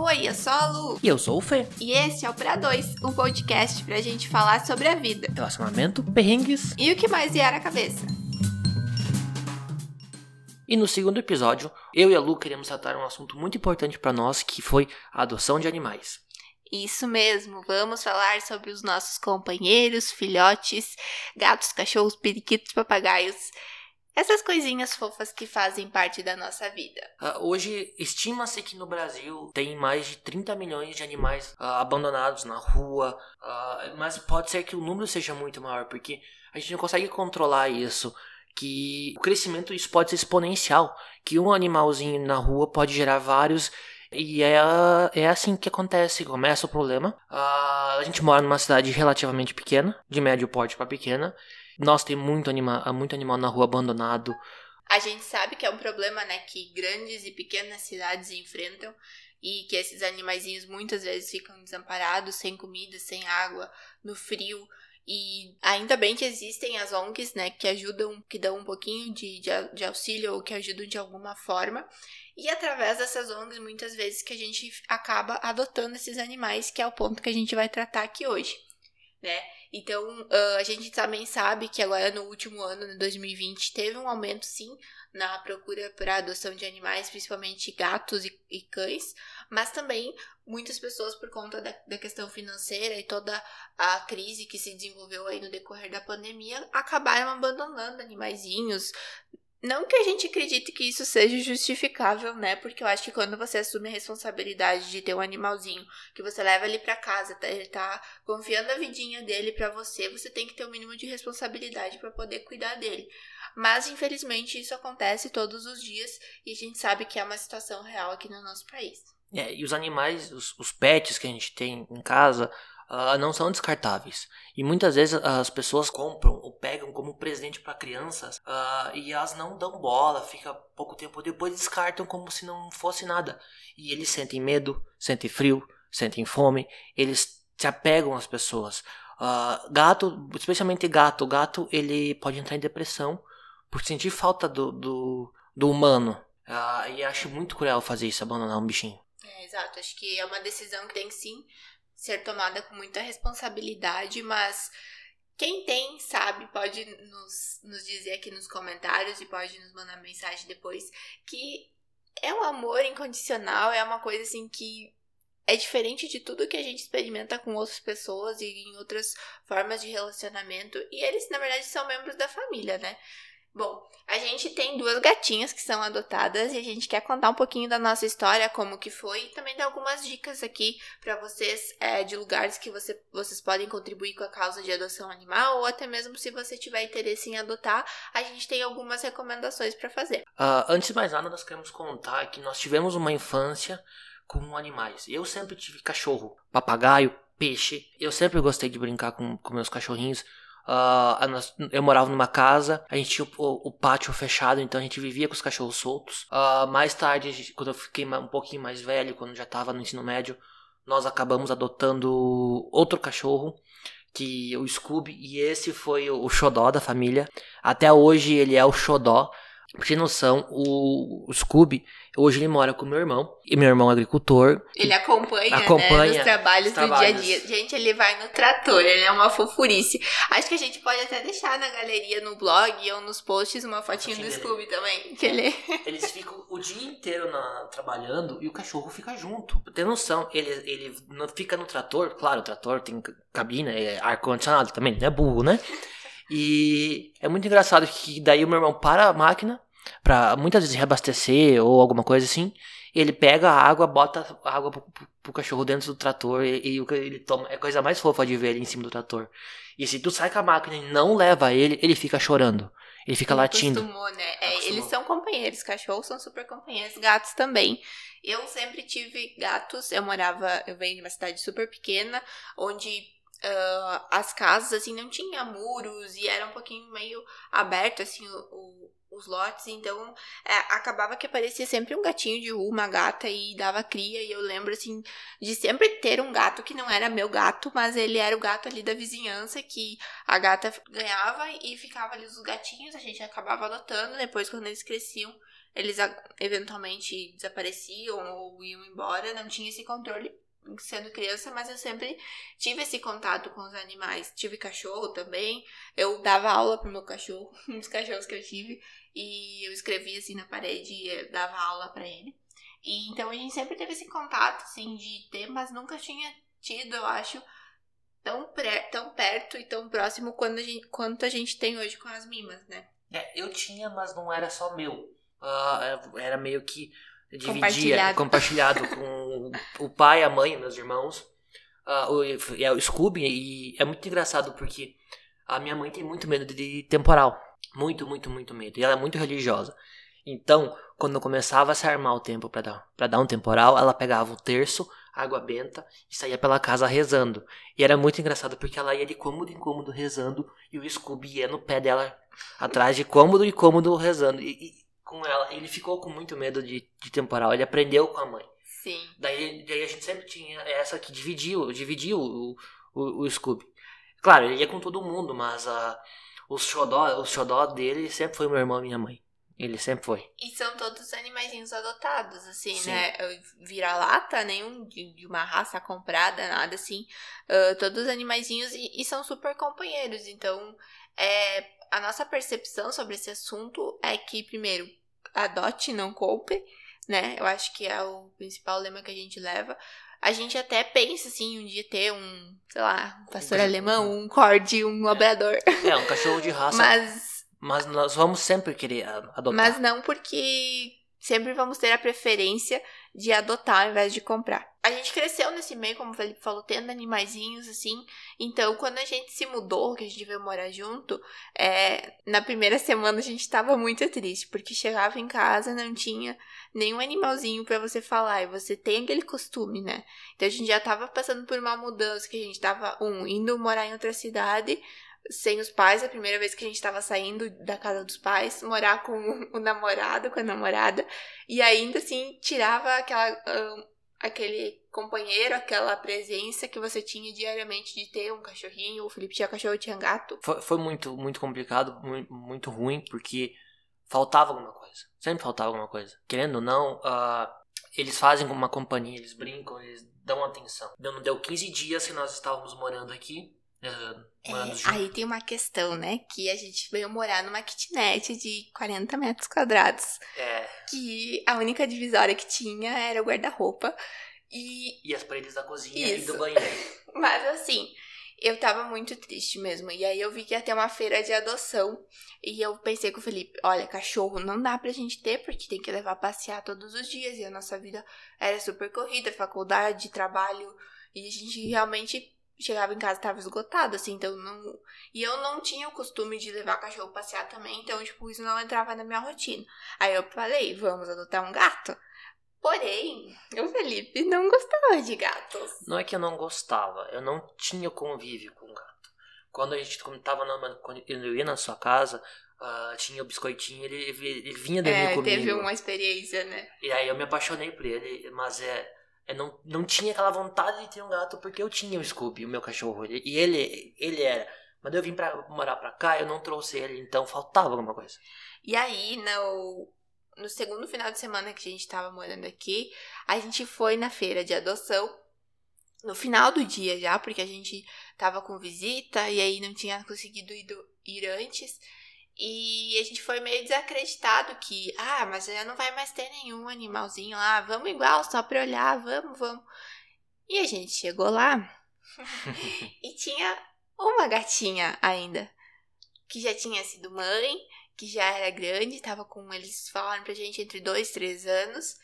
Oi, eu sou a Lu. E eu sou o Fê. E esse é o Pra 2, um podcast pra gente falar sobre a vida. Relacionamento, perrengues. E o que mais vier à cabeça. E no segundo episódio, eu e a Lu queremos tratar um assunto muito importante para nós, que foi a adoção de animais. Isso mesmo, vamos falar sobre os nossos companheiros, filhotes, gatos, cachorros, periquitos, papagaios essas coisinhas fofas que fazem parte da nossa vida. Uh, hoje, estima-se que no Brasil tem mais de 30 milhões de animais uh, abandonados na rua, uh, mas pode ser que o número seja muito maior, porque a gente não consegue controlar isso. Que o crescimento isso pode ser exponencial, que um animalzinho na rua pode gerar vários e é, é assim que acontece. Começa o problema. a gente mora numa cidade relativamente pequena, de médio porte para pequena, nós tem muito, anima muito animal na rua abandonado. A gente sabe que é um problema, né, que grandes e pequenas cidades enfrentam e que esses animaizinhos muitas vezes ficam desamparados, sem comida, sem água, no frio. E ainda bem que existem as ONGs, né, que ajudam, que dão um pouquinho de, de, de, auxílio ou que ajudam de alguma forma. E através dessas ONGs, muitas vezes que a gente acaba adotando esses animais, que é o ponto que a gente vai tratar aqui hoje, né? Então, uh, a gente também sabe que agora no último ano, né, 2020, teve um aumento sim na procura por adoção de animais, principalmente gatos e, e cães, mas também muitas pessoas, por conta da, da, questão financeira e toda a crise que se desenvolveu aí no decorrer da pandemia, acabaram abandonando animaizinhos, não que a gente acredite que isso seja justificável, né? Porque eu acho que quando você assume a responsabilidade de ter um animalzinho, que você leva ele para casa, tá, ele tá confiando a vidinha dele para você, você tem que ter o um mínimo de responsabilidade para poder cuidar dele. Mas infelizmente isso acontece todos os dias e a gente sabe que é uma situação real aqui no nosso país. É, e os animais, os, os pets que a gente tem em casa, uh, não são descartáveis. E muitas vezes as pessoas compram ou pegam como presente para crianças uh, e elas não dão bola, fica pouco tempo depois descartam como se não fosse nada. E eles sentem medo, sentem frio, sentem fome, eles se apegam às pessoas. Uh, gato, especialmente gato, gato ele pode entrar em depressão por sentir falta do, do, do humano. Uh, e acho muito cruel fazer isso, abandonar um bichinho. É, exato. Acho que é uma decisão que tem sim ser tomada com muita responsabilidade, mas quem tem, sabe, pode nos, nos dizer aqui nos comentários e pode nos mandar mensagem depois que é um amor incondicional, é uma coisa assim que é diferente de tudo que a gente experimenta com outras pessoas e em outras formas de relacionamento. E eles, na verdade, são membros da família, né? Bom, a gente tem duas gatinhas que são adotadas e a gente quer contar um pouquinho da nossa história, como que foi, e também dar algumas dicas aqui para vocês é, de lugares que você, vocês podem contribuir com a causa de adoção animal, ou até mesmo se você tiver interesse em adotar, a gente tem algumas recomendações para fazer. Uh, antes de mais nada, nós queremos contar que nós tivemos uma infância com animais. Eu sempre tive cachorro, papagaio, peixe. Eu sempre gostei de brincar com, com meus cachorrinhos. Uh, eu morava numa casa, a gente tinha o, o, pátio fechado, então a gente vivia com os cachorros soltos. Uh, mais tarde, quando eu fiquei um pouquinho mais velho, quando já estava no ensino médio, nós acabamos adotando outro cachorro, que o Scooby, e esse foi o xodó da família. Até hoje ele é o xodó. Pra ter noção, o, o Scooby, hoje ele mora com meu irmão. E meu irmão é agricultor. Ele acompanha, acompanha né, os trabalhos, trabalhos do dia a dia. Gente, ele vai no trator, ele é uma fofurice. Acho que a gente pode até deixar na galeria, no blog ou nos posts, uma fotinha do Scooby também. Que ele... Eles ficam o dia inteiro na, trabalhando e o cachorro fica junto. Pra ter noção, ele, ele não fica no trator. Claro, o trator tem cabina, é ar-condicionado também, não é burro, né? E é muito engraçado que daí o meu irmão para a máquina para muitas vezes reabastecer ou alguma coisa assim. Ele pega a água, bota a água pro, pro, pro cachorro dentro do trator e, e, ele toma. É a coisa mais fofa de ver ele em cima do trator. E se tu sai com a máquina e não leva ele, ele fica chorando. Ele fica ele latindo. Acostumou, né? É, eles são companheiros, cachorros são super companheiros, gatos também. Eu sempre tive gatos, eu morava, eu venho de uma cidade super pequena, onde uh, as casas, assim, não tinha muros e era um pouquinho meio aberto, assim, o, o, os lotes. Então, é, acabava que aparecia sempre um gatinho de rua, uma gata e dava cria. E eu lembro, assim, de sempre ter um gato que não era meu gato, mas ele era o gato ali da vizinhança que a gata ganhava e ficava ali os gatinhos. A gente acabava adotando. Depois, quando eles cresciam, eles eventualmente desapareciam ou iam embora, não tinha esse controle sendo criança, mas eu sempre tive esse contato com os animais. Tive cachorro também, eu dava aula pro meu cachorro, um dos cachorros que eu tive, e eu escrevia assim na parede e eu dava aula pra ele. E então a gente sempre teve esse contato, assim, de ter, mas nunca tinha tido, eu acho, tão, pré, tão perto e tão próximo quando a gente, quanto a gente tem hoje com as mimas, né? É, eu tinha, mas não era só meu. Ah, era meio que dividia, Compartilhado. compartilhado com o pai, a mãe, meus irmãos. Ah, o, é o Scooby, e é muito engraçado porque a minha mãe tem muito medo de temporal. Muito, muito, muito medo. E ela é muito religiosa. Então, quando começava a se armar o tempo pra dar, pra dar um temporal, ela pegava o terço, água benta e saía pela casa rezando. E era muito engraçado porque ela ia de cômodo em cômodo rezando e o Scooby ia no pé dela atrás de cômodo em cômodo rezando. E, e com ela, ele ficou com muito medo de, de temporal. Ele aprendeu com a mãe. Sim. Daí, daí a gente sempre tinha essa que dividiu, dividiu o, o, o Scooby. Claro, ele ia com todo mundo, mas a, o, xodó, o xodó dele sempre foi meu irmão e minha mãe. Ele sempre foi. E são todos animaizinhos adotados, assim, Sim. né? Vira-lata, nenhum de, de uma raça comprada, nada assim. Ah, todos animaizinhos e, e são super companheiros. Então, é, a nossa percepção sobre esse assunto é que, primeiro, adote, não compre, né? Eu acho que é o principal lema que a gente leva. A gente até pensa, assim, um dia ter um, sei lá, um pastor Um- alemão, um corte, um labrador. É, um cachorro de raça, mas, Mas nós vamos sempre querer adotar. Mas não porque sempre vamos ter a preferência de adotar ao invés de comprar. A gente cresceu nesse meio, como o Felipe falou, tendo animaizinhos, assim. Então, quando a gente se mudou, que a gente veio morar junto, é, na primeira semana a gente tava muito triste, porque chegava em casa não tinha nenhum animalzinho pra você falar, e você tem aquele costume, né? Então a gente já tava passando por uma mudança, que a gente tava, um, indo morar em outra cidade, sem os pais, a primeira vez que a gente tava saindo da casa dos pais, morar com o namorado, com a namorada, e ainda assim tirava aquela, ahn, aquele companheiro, aquela presença que você tinha diariamente de ter um cachorrinho, o Felipe tinha cachorro, tinha gato. Foi, foi muito, muito complicado, muito, muito ruim, porque faltava alguma coisa. Sempre faltava alguma coisa. Querendo ou não, ah, eles fazem uma companhia, eles brincam, eles dão atenção. Não deu 15 dias que nós estávamos morando aqui. Juntos. É, aí tem uma questão, né, que a gente veio morar numa kitnet de 40 metros quadrados, É, que a única divisória que tinha era o guarda-roupa, e e as paredes da cozinha e Isso. do banheiro. Mas assim, eu tava muito triste mesmo. E aí eu vi que ia ter uma feira de adoção. E eu pensei com o Felipe: olha, cachorro não dá pra gente ter, porque tem que levar a passear todos os dias. E a nossa vida era super corrida, faculdade, trabalho. E a gente realmente chegava em casa e tava esgotado, assim. Então não. E eu não tinha o costume de levar cachorro passear também. Então, tipo, isso não entrava na minha rotina. Aí eu falei: vamos adotar um gato. Porém, o Felipe não gostava de gatos. Não é que eu não gostava, eu não tinha convívio com gato. Quando a gente quando tava na, quando eu ia na sua casa, ah, tinha o biscoitinho, ele, ele vinha dormir É, comigo. teve uma experiência, né? E aí eu me apaixonei por ele, mas é. Eu não, não tinha aquela vontade de ter um gato porque eu tinha o Scooby, o meu cachorro. E ele, ele era. Quando eu vim pra morar pra cá, eu não trouxe ele, então faltava alguma coisa. E aí, no, no segundo final de semana que a gente tava morando aqui, a gente foi na feira de adoção. No final do dia já, porque a gente tava com visita e aí não tinha conseguido ir, do- ir antes. E a gente foi meio desacreditado que, ah, mas já não vai mais ter nenhum animalzinho lá, vamos igual, só pra olhar, vamos, vamos. E a gente chegou lá e tinha uma gatinha ainda, que já tinha sido mãe, que já era grande, tava com, eles falaram pra gente, entre dois, três anos.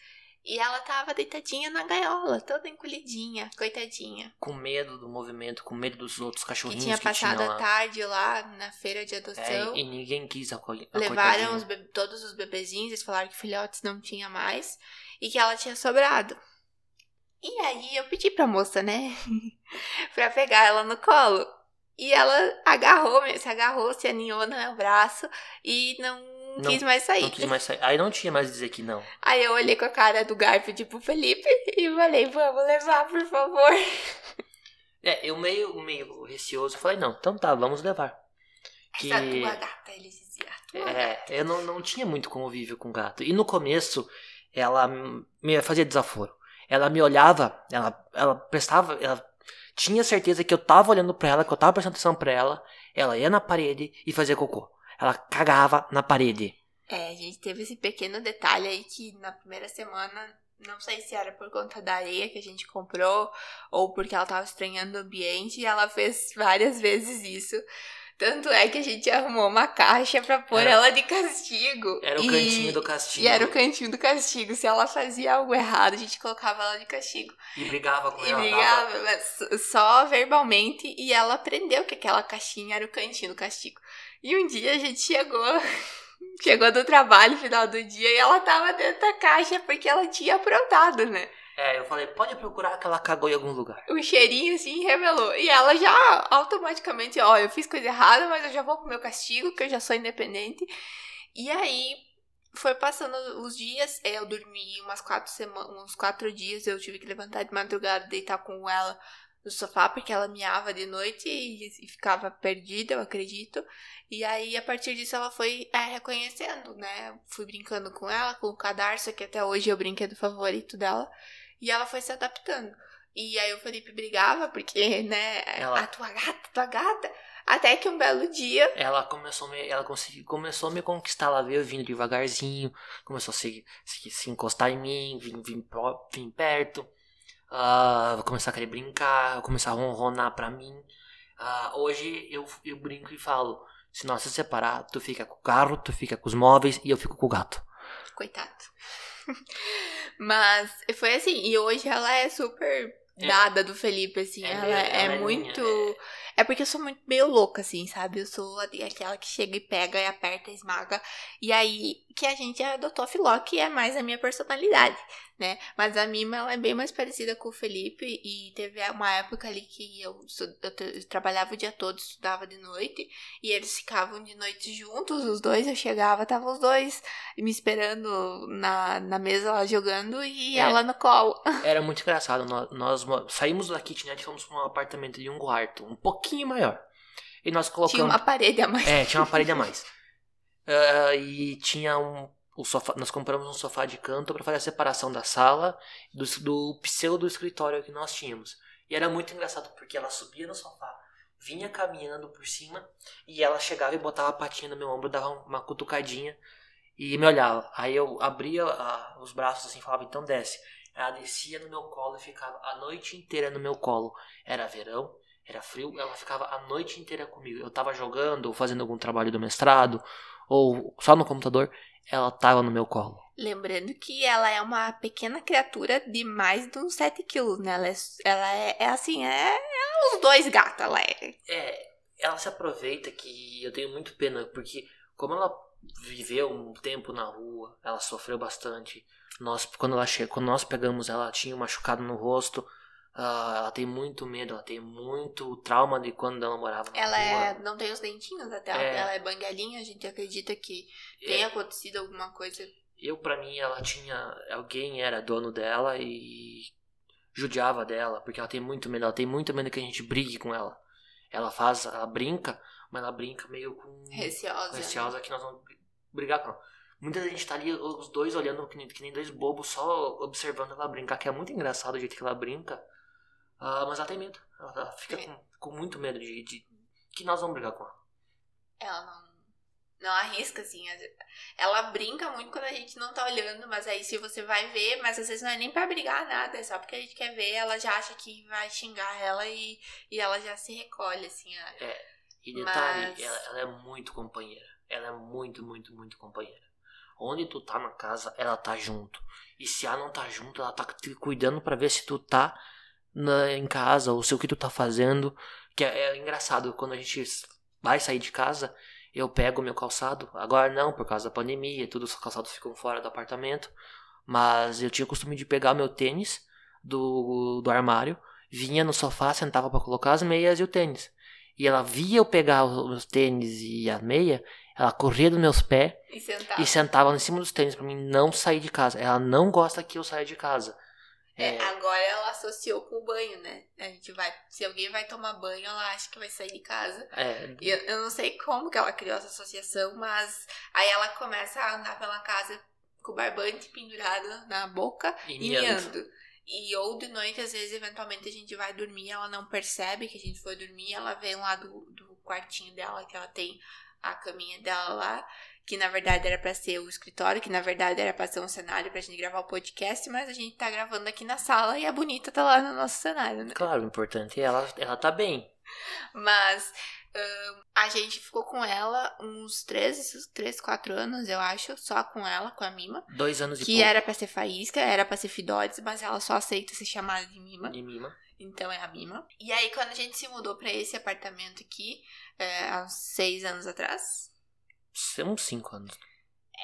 E ela tava deitadinha na gaiola, toda encolhidinha, coitadinha. Com medo do movimento, com medo dos outros Que cachorrinhos tinha que, passado tinha a tarde lá na feira de É, adoção. e, e ninguém quis acolher. a Levaram os todos os bebezinhos, eles falaram que filhotes não tinha mais e que ela tinha sobrado. E aí eu pedi pra moça, né, pra pegar ela no colo. E ela agarrou, se agarrou, se aninhou no meu braço e não, Não- quis mais sair. Não quis mais sair. Aí não tinha mais dizer que não. Aí eu olhei com a cara do Garfield pro Felipe e falei, vamos levar, por favor. É, eu meio, meio receoso, falei, não, então tá, vamos levar. Que... Essa tua gata, ele dizia, a Uma É, gata. eu não, não tinha muito convívio com gato. E no começo, ela me fazia desaforo. Ela me olhava, ela, ela prestava, ela tinha certeza que eu tava olhando pra ela, que eu tava prestando atenção pra ela. Ela ia na parede e fazia cocô. Ela cagava na parede. É, a gente teve esse pequeno detalhe aí que na primeira semana, não sei se era por conta da areia que a gente comprou ou porque ela tava estranhando o ambiente e ela fez várias vezes isso. Tanto é que a gente arrumou uma caixa pra pôr Era- ela de castigo. Era o e... cantinho do castigo. E era o cantinho do castigo. Se ela fazia algo errado, a gente colocava ela de castigo. E brigava com E ela. brigava, mas só verbalmente, e ela aprendeu que aquela caixinha era o cantinho do castigo. E um dia a gente chegou, chegou do trabalho, final do dia, e ela tava dentro da caixa porque ela tinha aprontado, né? É, eu falei, pode procurar que ela cagou em algum lugar. O cheirinho assim revelou. E ela já automaticamente, ó, eu fiz coisa errada, mas eu já vou pro meu castigo, que eu já sou independente. E aí foi passando os dias, é, eu dormi umas quatro semanas, uns quatro dias, eu tive que levantar de madrugada, deitar com ela no sofá, porque ela miava de noite e, e ficava perdida, eu acredito. E aí, a partir disso, ela foi é, reconhecendo, né? Fui brincando com ela, com o cadarço, que até hoje é o brinquedo favorito dela. E ela foi se adaptando. E aí o Felipe brigava, porque, né, Ela- a tua gata, tua gata. Até que um belo dia, Ela começou, me, ela consegui, começou a me conquistar. Ela veio vindo devagarzinho, começou a se, se, se encostar em mim, vir, vir, pró- vir ah, começar a querer brincar, começar a ronronar pra mim. Ah, hoje eu, eu brinco e falo: se nós se separar, tu fica com o carro, tu fica com os móveis e eu fico com o gato. coitado. Mas foi assim, e hoje ela é super É. dada do Felipe, assim. É ela, é, ela é muito. minha, É porque eu sou muito meio louca, assim, sabe? Eu sou aquela que chega e pega e aperta e esmaga. E aí que a gente adotou a Filó, que é mais a minha personalidade, né? Mas a Mima, ela é bem mais parecida com o Felipe. E teve uma época ali que eu, eu, eu trabalhava o dia todo, estudava de noite. E eles ficavam de noite juntos, os dois. Eu chegava, tava os dois me esperando na, na mesa lá jogando e É. ela no colo. Era muito engraçado. Nós, nós mo- saímos da kitnet e fomos pra um apartamento de um quarto, um pouquinho maior. E nós colocamos. Tinha uma parede a mais. É, tinha uma parede a mais. Ah, e tinha um. O sofá, nós compramos um sofá de canto para fazer a separação da sala do, do pseudo escritório que nós tínhamos. E era muito engraçado porque ela subia no sofá, vinha caminhando por cima e ela chegava e botava a patinha no meu ombro, dava uma cutucadinha e me olhava. Aí eu abria ah, os braços assim e falava, então desce. Ela descia no meu colo e ficava a noite inteira no meu colo. Era verão, era frio, ela ficava a noite inteira comigo. Eu tava jogando, ou fazendo algum trabalho do mestrado, ou só no computador, ela tava no meu colo. Lembrando que ela é uma pequena criatura de mais de uns 7 quilos, né? Ela é, ela é, é assim, é, é uns dois gatos, ela é. É, ela se aproveita que eu tenho muito pena, porque como ela viveu um tempo na rua, ela sofreu bastante. Nós, quando, ela che... quando nós pegamos ela, ela tinha um machucado no rosto. Ah, ela tem muito medo, ela tem muito trauma de quando ela morava na Ela é, não tem os dentinhos até, ela- É. ela é banguelinha, a gente acredita que tenha acontecido alguma coisa. Eu, pra mim, ela tinha. Alguém era dono dela e judiava dela, porque ela tem muito medo. Ela tem muito medo que a gente brigue com ela. Ela faz, ela brinca, mas ela brinca meio com. Receosa. né? receosa que nós vamos brigar com ela. Muita gente tá ali, os dois olhando que nem, que nem dois bobos, só observando ela brincar, que é muito engraçado o jeito que ela brinca. Ah, mas ela tem medo. Ela, ela fica É. com, com muito medo de, de que nós vamos brigar com ela. Ela não, não arrisca, assim. Ela brinca muito quando a gente não tá olhando, mas aí se você vai ver, mas às vezes não é nem pra brigar nada, é só porque a gente quer ver, ela já acha que vai xingar ela e, e ela já se recolhe, assim. a- E detalhe, Mas- ela, ela é muito companheira. Ela é muito, muito, muito companheira. Onde tu tá na casa, ela tá junto. E se ela não tá junto, ela tá te cuidando pra ver se tu tá na- em casa, ou se o que tu tá fazendo. Que é, é engraçado, quando a gente vai sair de casa, eu pego meu calçado. Agora não, por causa da pandemia, todos os calçados ficam fora do apartamento. Mas eu tinha o costume de pegar meu tênis do, do armário, vinha no sofá, sentava pra colocar as meias e o tênis. E ela via eu pegar os meus tênis e a meia, ela corria dos meus pés E sentar. e sentava em cima dos tênis pra mim não sair de casa. Ela não gosta que eu saia de casa. É, agora ela associou com o banho, né? A gente vai. Se alguém vai tomar banho, ela acha que vai sair de casa. É, E eu, eu não sei como que ela criou essa associação, mas aí ela começa a andar pela casa com o barbante pendurado na boca e e miando. miando. E ou de noite, às vezes, eventualmente a gente vai dormir, ela não percebe que a gente foi dormir, ela vem lá do, do quartinho dela, que ela tem a caminha dela lá, que na verdade era pra ser o escritório, que na verdade era pra ser um cenário pra gente gravar o podcast, mas a gente tá gravando aqui na sala e a bonita tá lá no nosso cenário, né? Claro, o importante é ela, ela tá bem. Mas ahn, a gente ficou com ela uns 3, 3, 4 anos, eu acho, só com ela, com a Mima. Dois anos e Que pouco era pra ser faísca, era pra ser Fidotes, mas ela só aceita ser chamada de Mima. de mima. Então é a Mima. E aí, quando a gente se mudou pra esse apartamento aqui, é, há uns seis anos atrás. Uns cinco anos.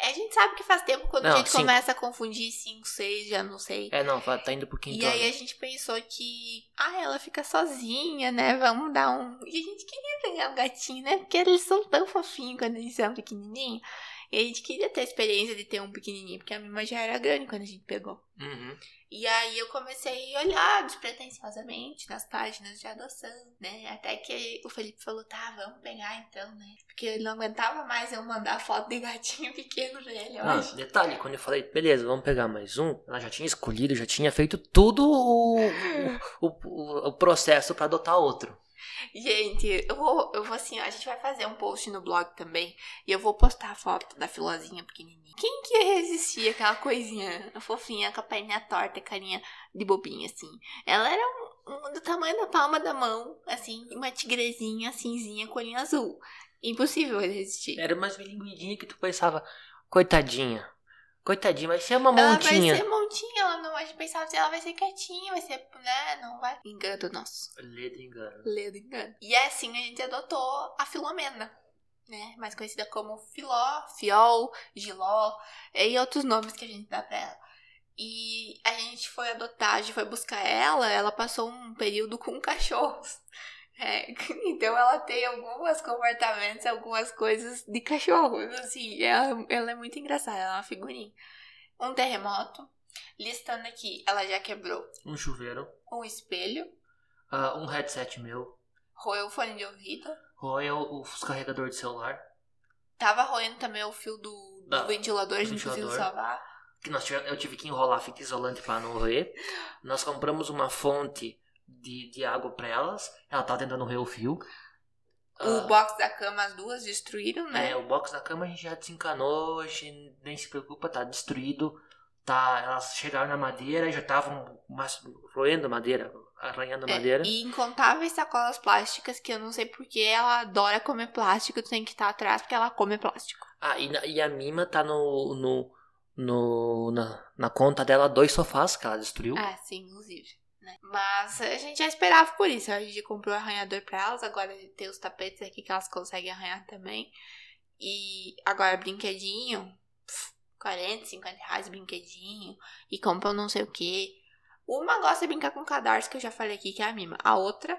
A gente sabe que faz tempo quando a Não, gente cinco. começa a confundir cinco, seis, já não sei. É, não, tá tá indo pro quinto E aí a gente pensou que, ah, ela fica sozinha, né? Vamos dar um. E a gente queria pegar um gatinho, né? Porque eles são tão fofinhos quando eles são pequenininhos. E a gente queria ter a experiência de ter um pequenininho, porque a Mima já era grande quando a gente pegou. Uhum. E aí eu comecei a olhar despretensiosamente nas páginas de adoção, né? Até que o Felipe falou, tá, vamos pegar então, né? Porque ele não aguentava mais eu mandar foto de gatinho pequeno eu Ah, detalhe, quando eu falei, beleza, vamos pegar mais um, ela já tinha escolhido, já tinha feito tudo o, o, o, o processo pra adotar outro. Gente, eu vou, eu vou assim, a gente vai fazer um post no blog também e eu vou postar a foto da filozinha pequenininha. Quem que ia resistir àquela coisinha fofinha com a perninha torta, carinha de bobinha, assim? Ela era um, um do tamanho da palma da mão, assim, uma tigrezinha cinzinha com olhinho azul. Impossível resistir. Era umas bilinguidinhas que tu pensava, coitadinha, coitadinha, vai ser uma Ela montinha. vai ser montinha, ela não, a gente pensava assim, ela vai ser quietinha, vai ser, né, não vai. Engano nosso. Ledo engano. Ledo engano. E é assim a gente adotou a Filomena, né? Mais conhecida como Filó, Fiol, Giló e outros nomes que a gente dá pra ela. E a gente foi adotar, a gente foi buscar ela, ela passou um período com cachorros. É, então ela tem alguns comportamentos, algumas coisas de cachorros, assim, ela, ela é muito engraçada, ela é uma figurinha. Um terremoto, listando aqui, ela já quebrou Um chuveiro, um espelho, ah, um headset meu, roeu o fone de ouvido, roeu os carregador de celular, Tava roendo também o fio do, do Da- ventilador, a gente conseguiu salvar. que nós tivemos, eu tive que enrolar fita isolante pra não roer. Nós compramos uma fonte de, de água pra elas, ela tava tentando roer o fio. O Ah, box da cama, as duas destruíram, né? É, o box da cama a gente já desencanou, a gente nem se preocupa, tá destruído. Tá, elas chegaram na madeira e já estavam roendo madeira, arranhando É, madeira. e incontáveis sacolas plásticas que eu não sei porque ela adora comer plástico, tu tem que estar atrás porque ela come plástico. Ah, e, na- e a Mima tá no, no, no na, na conta dela dois sofás que ela destruiu. Ah, sim, inclusive. Né? Mas a gente já esperava por isso. A gente comprou arranhador pra elas, agora tem os tapetes aqui que elas conseguem arranhar também. E agora brinquedinho, pff, 40, 50 reais brinquedinho. E compram não sei o que. Uma gosta de brincar com cadarço, que eu já falei aqui, que é a Mima. A outra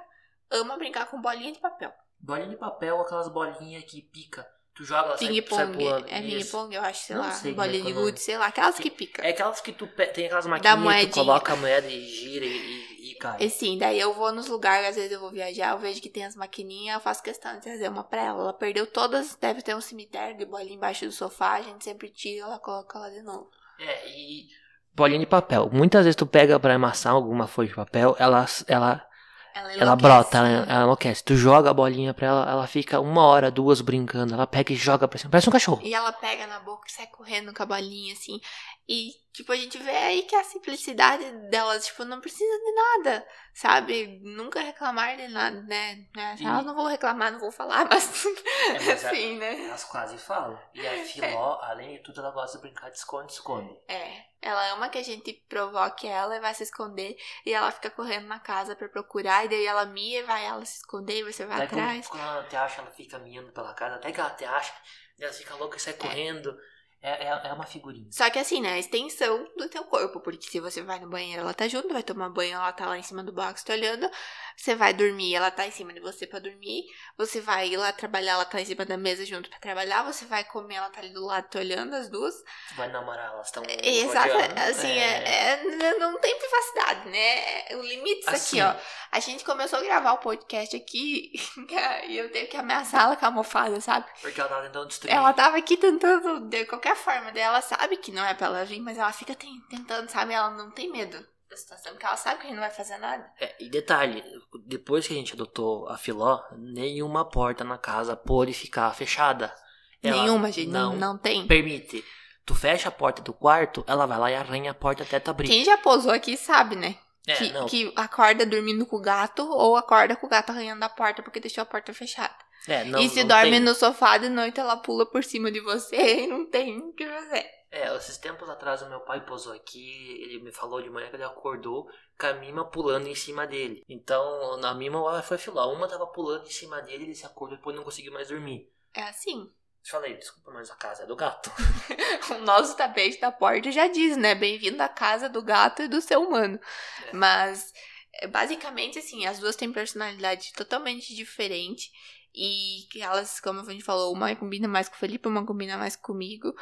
ama brincar com bolinha de papel. Bolinha de papel, aquelas bolinhas que pica. Tu joga, ela sai, sai Ping-pong. pulando. É Isso. ping-pong, eu acho, sei Não lá. sei é de é gude, sei lá. Aquelas que pica. É aquelas que tu tem aquelas maquininhas que tu coloca a moeda e gira e, e, e cai. E sim, daí eu vou nos lugares, às vezes eu vou viajar, eu vejo que tem as maquininhas, eu faço questão de trazer uma pra ela. Ela perdeu todas, deve ter um cemitério de bolinha embaixo do sofá, a gente sempre tira, ela coloca lá de novo. É, e bolinha de papel. Muitas vezes tu pega pra amassar alguma folha de papel, ela, ela, Ela, ela brota, ela, ela enlouquece. Tu joga a bolinha pra ela, ela fica uma hora, duas brincando. Ela pega e joga pra cima. Parece um cachorro. E ela pega na boca e sai correndo com a bolinha, assim. E, tipo, a gente vê aí que a simplicidade delas, tipo, não precisa de nada, sabe? Nunca reclamar de nada, né? né? E- Elas não vou reclamar, não vou falar, mas, É, mas assim, né? Elas quase falam. E a Filó, além de tudo, ela gosta de brincar de esconde-esconde. É, ela ama que a gente provoque ela e vai se esconder. E ela fica correndo na casa pra procurar. E daí ela mia e vai ela se esconder e você vai Daí quando, atrás. quando ela te acha, ela fica miando pela casa. Até que ela te acha, ela fica louca e sai correndo. É, é, é uma figurinha. Só que assim, né? A extensão do teu corpo. Porque se você vai no banheiro, ela tá junto, vai tomar banho, ela tá lá em cima do box te olhando. Você vai dormir, ela tá em cima de você pra dormir. Você vai ir lá trabalhar, ela tá em cima da mesa junto pra trabalhar. Você vai comer, ela tá ali do lado te olhando, as duas. Você vai namorar, elas estão. Exato, assim, é... é- não tem privacidade, né? O limite isso Assim. aqui, ó. A gente começou a gravar o podcast aqui e eu tenho que ameaçar ela com a almofada, sabe? Porque ela tava tentando destruir. Ela tava aqui tentando, de qualquer forma, daí ela sabe que não é pra ela vir, mas ela fica ten- tentando, sabe? Ela não tem medo da situação, porque ela sabe que a gente não vai fazer nada. É, e detalhe, depois que a gente adotou a Filó, nenhuma porta na casa pôde ficar fechada. Ela Nenhuma, gente, não, não não tem. permite. Tu fecha a porta do quarto, ela vai lá e arranha a porta até tu abrir. Quem já posou aqui sabe, né? É, que, não. que acorda dormindo com o gato ou acorda com o gato arranhando a porta porque deixou a porta fechada. É, não, e se dorme tem. no sofá de noite, ela pula por cima de você e não tem o que fazer. É, esses tempos atrás o meu pai posou aqui, ele me falou de manhã que ele acordou com a Mima pulando em cima dele. Então, na Mima ela foi filar. Uma tava pulando em cima dele, ele se acordou e depois não conseguiu mais dormir. É assim. Falei, desculpa, mas a casa é do gato. O nosso tapete da porta já diz, né? Bem-vindo à casa do gato e do ser humano. É. Mas, é, basicamente, assim, as duas têm personalidade totalmente diferente. E que elas, como a gente falou, uma combina mais com o Felipe, uma combina mais comigo.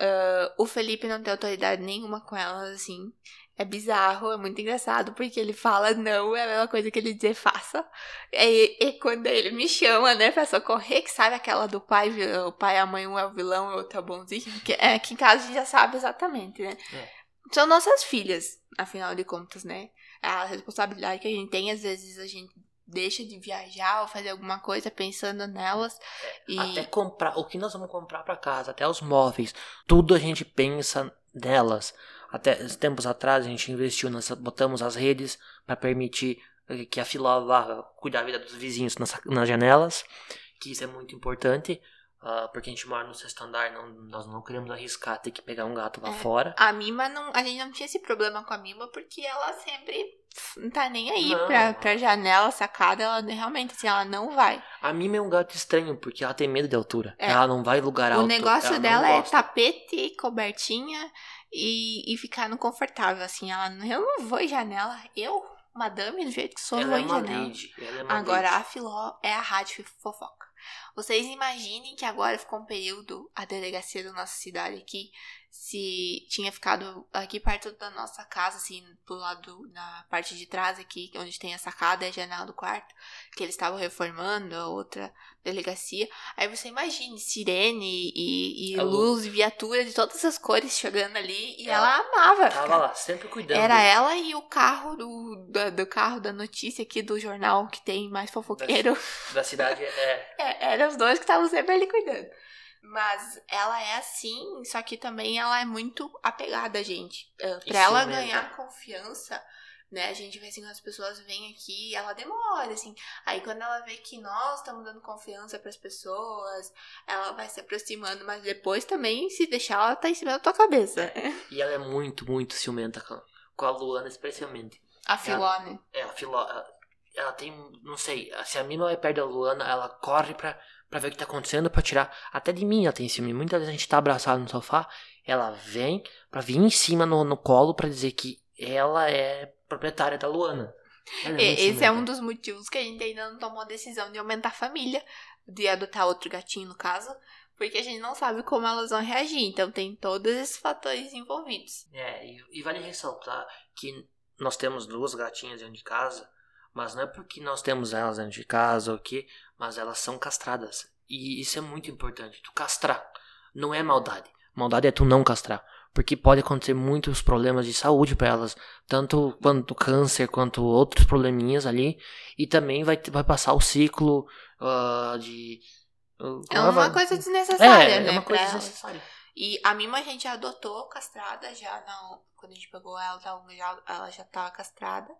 Ah, o Felipe não tem autoridade nenhuma com elas, assim. É bizarro, é muito engraçado, porque ele fala não, é a mesma coisa que ele dizer faça. E, e quando ele me chama, né, pra socorrer, que sabe aquela do pai, o pai, a mãe, um é o vilão e o outro é o bonzinho, que, é, que em casa a gente já sabe exatamente, né? É. São nossas filhas, afinal de contas, né? A responsabilidade que a gente tem, às vezes a gente deixa de viajar ou fazer alguma coisa pensando nelas. E Até comprar, o que nós vamos comprar pra casa, até os móveis, tudo a gente pensa nelas. Até tempos atrás a gente investiu, nós botamos as redes para permitir que a Filó vá cuidar da vida dos vizinhos nas, nas janelas, que isso é muito importante, ah, porque a gente mora no sexto andar, não, nós não queremos arriscar ter que pegar um gato lá É. fora. a Mima não. A gente não tinha esse problema com a Mima porque ela sempre não tá nem aí Não. pra, pra janela, sacada. Ela realmente, assim, ela não vai. A Mima é um gato estranho, porque ela tem medo de altura. É. Ela não vai em lugar alto. o negócio dela é tapete, cobertinha e, e ficar no confortável, assim. Ela, não- eu não vou em janela. Eu, madame, do jeito que sou, Ela vou é em janela. lady. Ela é uma Agora, lady. a Filó é a rádio fofoca. Vocês imaginem que agora ficou um período, a delegacia da nossa cidade aqui, se tinha ficado aqui perto da nossa casa, assim, do lado, na parte de trás aqui, onde tem a sacada e a janela do quarto, que eles estavam reformando a outra delegacia. Aí você imagine sirene e, e A luz e viatura de todas as cores chegando ali, e Ela ela, amava. Tava lá, sempre cuidando. Era ela e o carro do, do, do carro da notícia aqui do jornal que tem mais fofoqueiro. da cidade. É, É, eram os dois que estavam sempre ali cuidando. Mas ela é assim, só que também ela é muito apegada a gente. Uh, E pra ela ciumenta. ganhar confiança, né? A gente vê assim, as pessoas vêm aqui, ela demora, assim. Aí quando ela vê que nós estamos dando confiança pras pessoas, ela vai se aproximando, mas depois também, se deixar, ela tá em cima da tua cabeça. E ela é muito, muito ciumenta com, a Luana, especialmente. A Filó, né? É, a Filó, ela, ela tem, não sei, se a Mima vai perto da Luana, ela corre pra, pra ver o que tá acontecendo, pra tirar. Até de mim ela tem ciúme. Muitas vezes a gente tá abraçado no sofá, ela vem pra vir em cima no, no colo pra dizer que ela é proprietária da Luana. Muito Esse é um dos motivos que a gente ainda não tomou a decisão de aumentar a família, de adotar outro gatinho no caso, porque a gente não sabe como elas vão reagir. Então tem todos esses fatores envolvidos. É, e, e vale ressaltar que nós temos duas gatinhas dentro de casa, mas não é porque nós temos elas dentro de casa ou o quê, mas elas são castradas. E isso é muito importante, tu castrar. Não é maldade. Maldade é tu não castrar. Porque pode acontecer muitos problemas de saúde para elas, tanto quanto câncer, quanto outros probleminhas ali. E também vai, vai passar o ciclo ah, de. ah, É uma vai- coisa desnecessária, é, né? é uma coisa elas. E a Mima a gente adotou castrada já, não, quando a gente pegou ela, ela já, ela já tava castrada.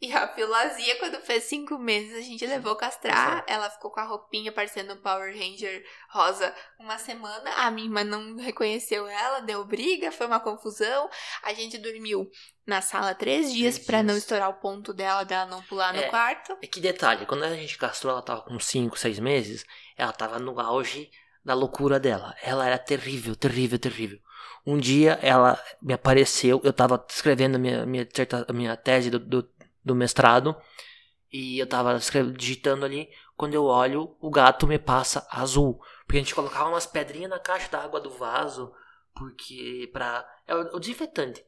E a Filazia, quando fez cinco meses, a gente levou castrar. Ela ficou com a roupinha parecendo um Power Ranger rosa uma semana. A Mima não reconheceu ela, deu briga, foi uma confusão. A gente dormiu na sala três dias pra não estourar o ponto dela, dela não pular no É. quarto. É que detalhe, quando a gente castrou, ela tava com 5, 6 meses, ela tava no auge da loucura dela. Ela era terrível, terrível, terrível. Um dia ela me apareceu, eu estava escrevendo a minha, minha, minha tese do, do, do mestrado e eu estava digitando ali. Quando eu olho, o gato me passa azul. Porque a gente colocava umas pedrinhas na caixa da água do vaso, porque pra. É o desinfetante.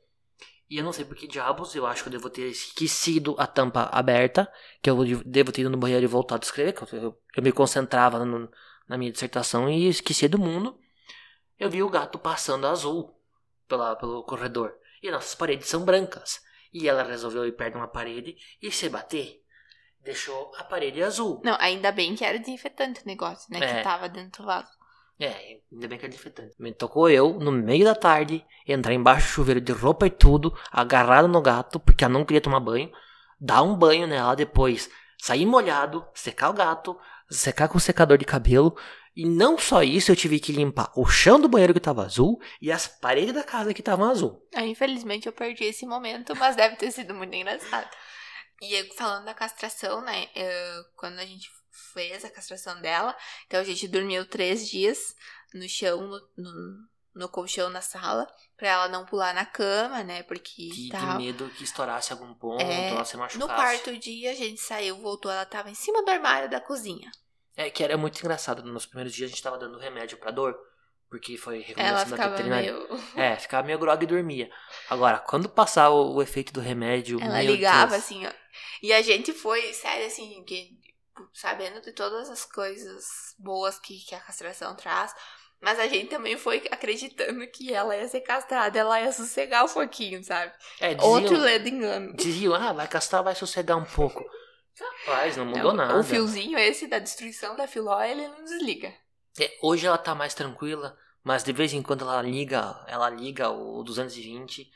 E eu não sei por que diabos, eu acho que eu devo ter esquecido a tampa aberta, que eu devo ter ido no banheiro e voltado a escrever, que eu, eu, eu me concentrava no, na minha dissertação e esqueci do mundo. Eu vi o gato passando azul pela, pelo corredor. E nossas paredes são brancas. E ela resolveu ir perto de uma parede e se bater. Deixou a parede azul. Não, ainda bem que era desinfetante o negócio, né? É. Que tava dentro do vaso. É, ainda bem que é desinfetante. Me tocou eu, no meio da tarde, entrar embaixo do chuveiro de roupa e tudo, agarrado no gato, porque ela não queria tomar banho, dar um banho nela depois, sair molhado, secar o gato, secar com o secador de cabelo. E não só isso, eu tive que limpar o chão do banheiro que tava azul e as paredes da casa que estavam azul. Ah, infelizmente eu perdi esse momento, mas deve ter sido muito engraçado. E falando da castração, né? Eu, quando a gente fez a castração dela, então a gente dormiu três dias no chão, no, no colchão na sala, pra ela não pular na cama, né? Porque. Que, tava... medo que estourasse algum ponto, é, ela se machucasse. No quarto dia a gente saiu, voltou, ela tava em cima do armário da cozinha. É, que era muito engraçado. Nos primeiros dias a gente tava dando remédio pra dor. Porque foi recomendação da veterinária. Meio... É, ficava meio grog e dormia. Agora, quando passar o, o efeito do remédio. Ela ligava, Deus. assim, ó. E a gente foi, sério, assim, que, sabendo de todas as coisas boas que, que a castração traz. Mas a gente também foi acreditando que ela ia ser castrada, ela ia sossegar um pouquinho, sabe? É, diziam, Outro ledo engano. Diziam, ah, vai castrar, vai sossegar um pouco. Rapaz, não mudou não, nada. O fiozinho esse da destruição da filó, ele não desliga. É, hoje ela tá mais tranquila, mas de vez em quando ela liga, ela liga o 220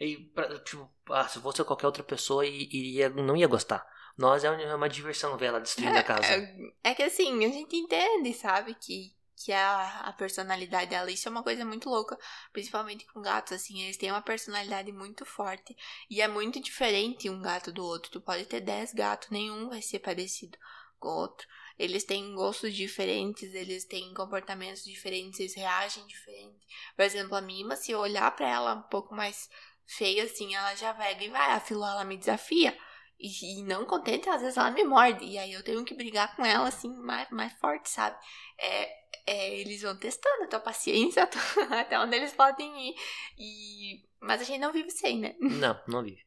e pra, tipo, ah, se fosse qualquer outra pessoa iria, não ia gostar. Nós é uma diversão ver ela destruindo é, a casa. É, é, que assim, a gente entende, sabe, que, que a, a personalidade dela, isso é uma coisa muito louca, principalmente com gatos, assim, eles têm uma personalidade muito forte e é muito diferente um gato do outro. Tu pode ter 10 gatos, nenhum vai ser parecido com o outro. Eles têm gostos diferentes, eles têm comportamentos diferentes, eles reagem diferente. Por exemplo, a Mima, se eu olhar para ela um pouco mais feia assim, ela já vega e vai. A Filó, ela me desafia. E, e, não contente, às vezes ela me morde. E aí eu tenho que brigar com ela assim, mais, mais forte, sabe? É, é, eles vão testando a tua paciência até onde eles podem ir. E... Mas a gente não vive sem, né? Não, não vive.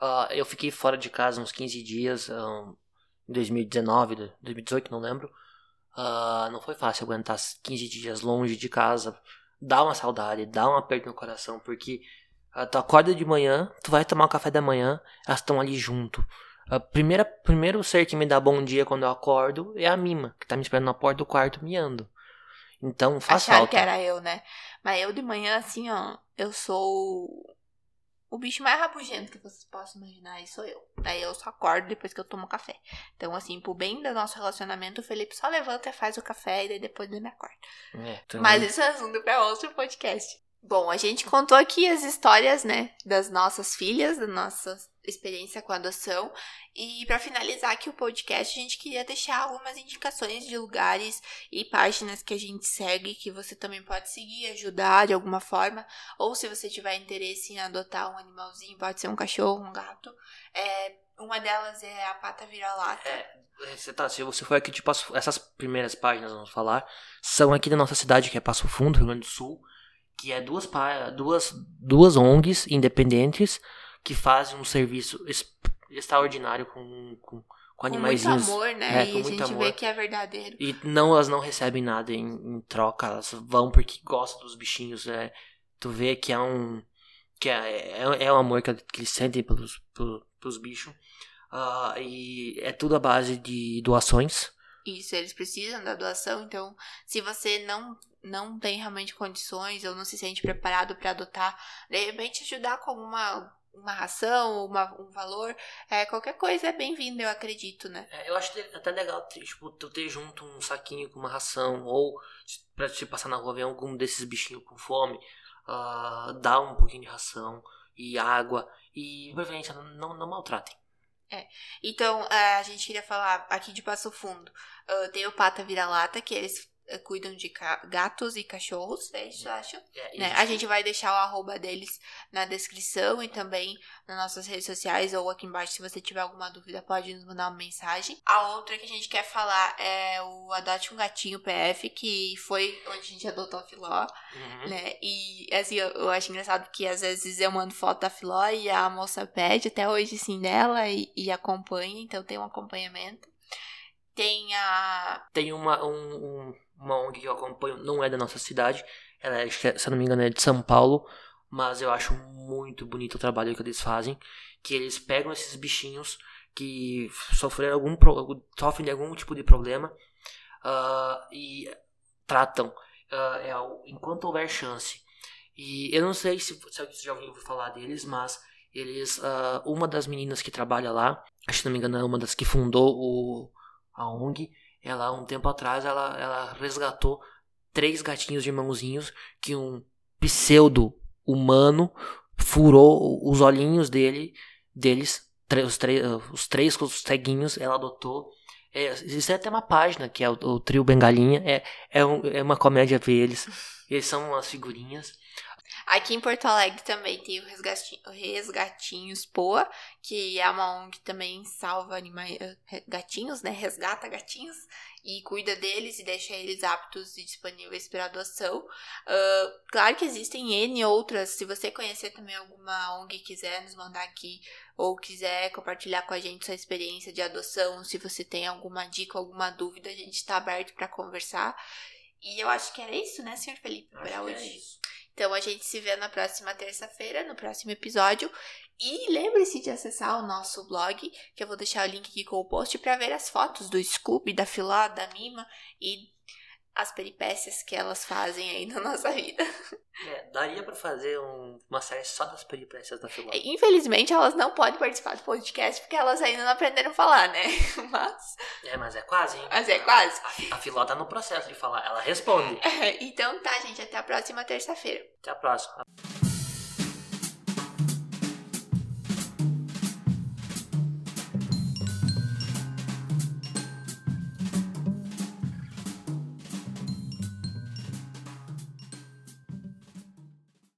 Uh, eu fiquei fora de casa uns 15 dias. Um, em 2019, 2018, não lembro. Uh, não foi fácil aguentar 15 dias longe de casa. Dá uma saudade, dá um aperto no coração, porque tu acorda de manhã, tu vai tomar o café da manhã, elas estão ali junto. A primeira, primeiro ser que me dá bom dia quando eu acordo é a Mima, que tá me esperando na porta do quarto miando. Então faz Acharam falta. que era eu, né? Mas eu de manhã, assim, ó, eu sou o bicho mais rabugento que vocês possam imaginar aí sou eu. Daí eu só acordo depois que eu tomo café. Então, assim, pro bem do nosso relacionamento, o Felipe só levanta e faz o café e daí depois ele me acorda. É, Mas isso é assunto pra outro podcast. Bom, a gente contou aqui as histórias, né, das nossas filhas, da nossa experiência com a adoção. E para finalizar aqui o podcast, a gente queria deixar algumas indicações de lugares e páginas que a gente segue, que você também pode seguir, ajudar de alguma forma. Ou se você tiver interesse em adotar um animalzinho, pode ser um cachorro, um gato. É, uma delas é a pata vira-lata. É, você tá, se você for aqui de Passo, essas primeiras páginas vamos falar, são aqui da nossa cidade, que é Passo Fundo, Rio Grande do Sul que é duas, duas, duas ONGs independentes que fazem um serviço extraordinário com, com, com animais. Com muito amor, né? É, e a gente amor. vê que é verdadeiro. E não, elas não recebem nada em, em troca, elas vão porque gostam dos bichinhos. É, tu vê que é um. que é, é, é um amor que, que eles sentem pelos, pelos, pelos bichos. Uh, e é tudo à base de doações. Isso, eles precisam da doação, então se você não não tem realmente condições ou não se sente preparado para adotar, de repente ajudar com uma uma ração, uma, um valor, é, qualquer coisa é bem-vindo, eu acredito, né? É, eu acho até legal, tipo, tu ter junto um saquinho com uma ração, ou pra te passar na rua ver algum desses bichinhos com fome, uh, dar um pouquinho de ração e água, e preferência, não, não maltratem. É. Então, a gente queria falar aqui de Passo Fundo. Uh, tem o Pata Vira-Lata, que eles eh, cuidam de gatos e cachorros, é isso, eu acho. É, Né? A gente vai deixar o arroba deles na descrição e também nas nossas redes sociais ou aqui embaixo. Se você tiver alguma dúvida, pode nos mandar uma mensagem. A outra que a gente quer falar é o Adote um Gatinho PF, que foi onde a gente adotou a Filó, Uhum. né? E assim, eu, eu acho engraçado que às vezes eu mando foto da Filó e a moça pede até hoje sim dela e, e acompanha, então tem um acompanhamento. Tem a. Tem uma, um, um- uma ONG que eu acompanho, não é da nossa cidade, ela é, é, se não me engano é de São Paulo, mas eu acho muito bonito o trabalho que eles fazem, que eles pegam esses bichinhos que sofreram algum, sofrem de algum tipo de problema ah, e tratam ah, é, enquanto houver chance. E eu não sei se, se você já ouviu falar deles, mas eles, ah, uma das meninas que trabalha lá, acho que não me engano é uma das que fundou o, a ONG, ela um tempo atrás ela, ela resgatou três gatinhos de mãozinhos que um pseudo humano furou os olhinhos dele deles os, tre- os três ceguinhos ela adotou. É, existe até uma página que é o, o trio Bengalinha. É, é, um- é uma comédia ver eles eles são umas figurinhas Aqui em Porto Alegre também tem o Resgati- o Resgatinhos Poa, que é uma ONG que também salva animais, eh, gatinhos, né? Resgata gatinhos e cuida deles e deixa eles aptos e disponíveis para adoção. Ah, claro que existem N outras. Se você conhecer também alguma ONG e quiser nos mandar aqui ou quiser compartilhar com a gente sua experiência de adoção, se você tem alguma dica, alguma dúvida, a gente está aberto para conversar. E eu acho que era isso, né, senhor Felipe, para é hoje. Então a gente se vê na próxima terça-feira, no próximo episódio. E lembre-se de acessar o nosso blog, que eu vou deixar o link aqui com o post para ver as fotos do Scooby, da Filó, da Mima e as peripécias que elas fazem aí na nossa vida. É, daria pra fazer um- uma série só das peripécias da Filó. Infelizmente elas não podem participar do podcast porque elas ainda não aprenderam a falar, né? Mas, É, mas é quase, hein? mas é quase. A, a Filó tá no processo de falar, ela responde. Então tá, gente, até a próxima terça-feira. Até a próxima.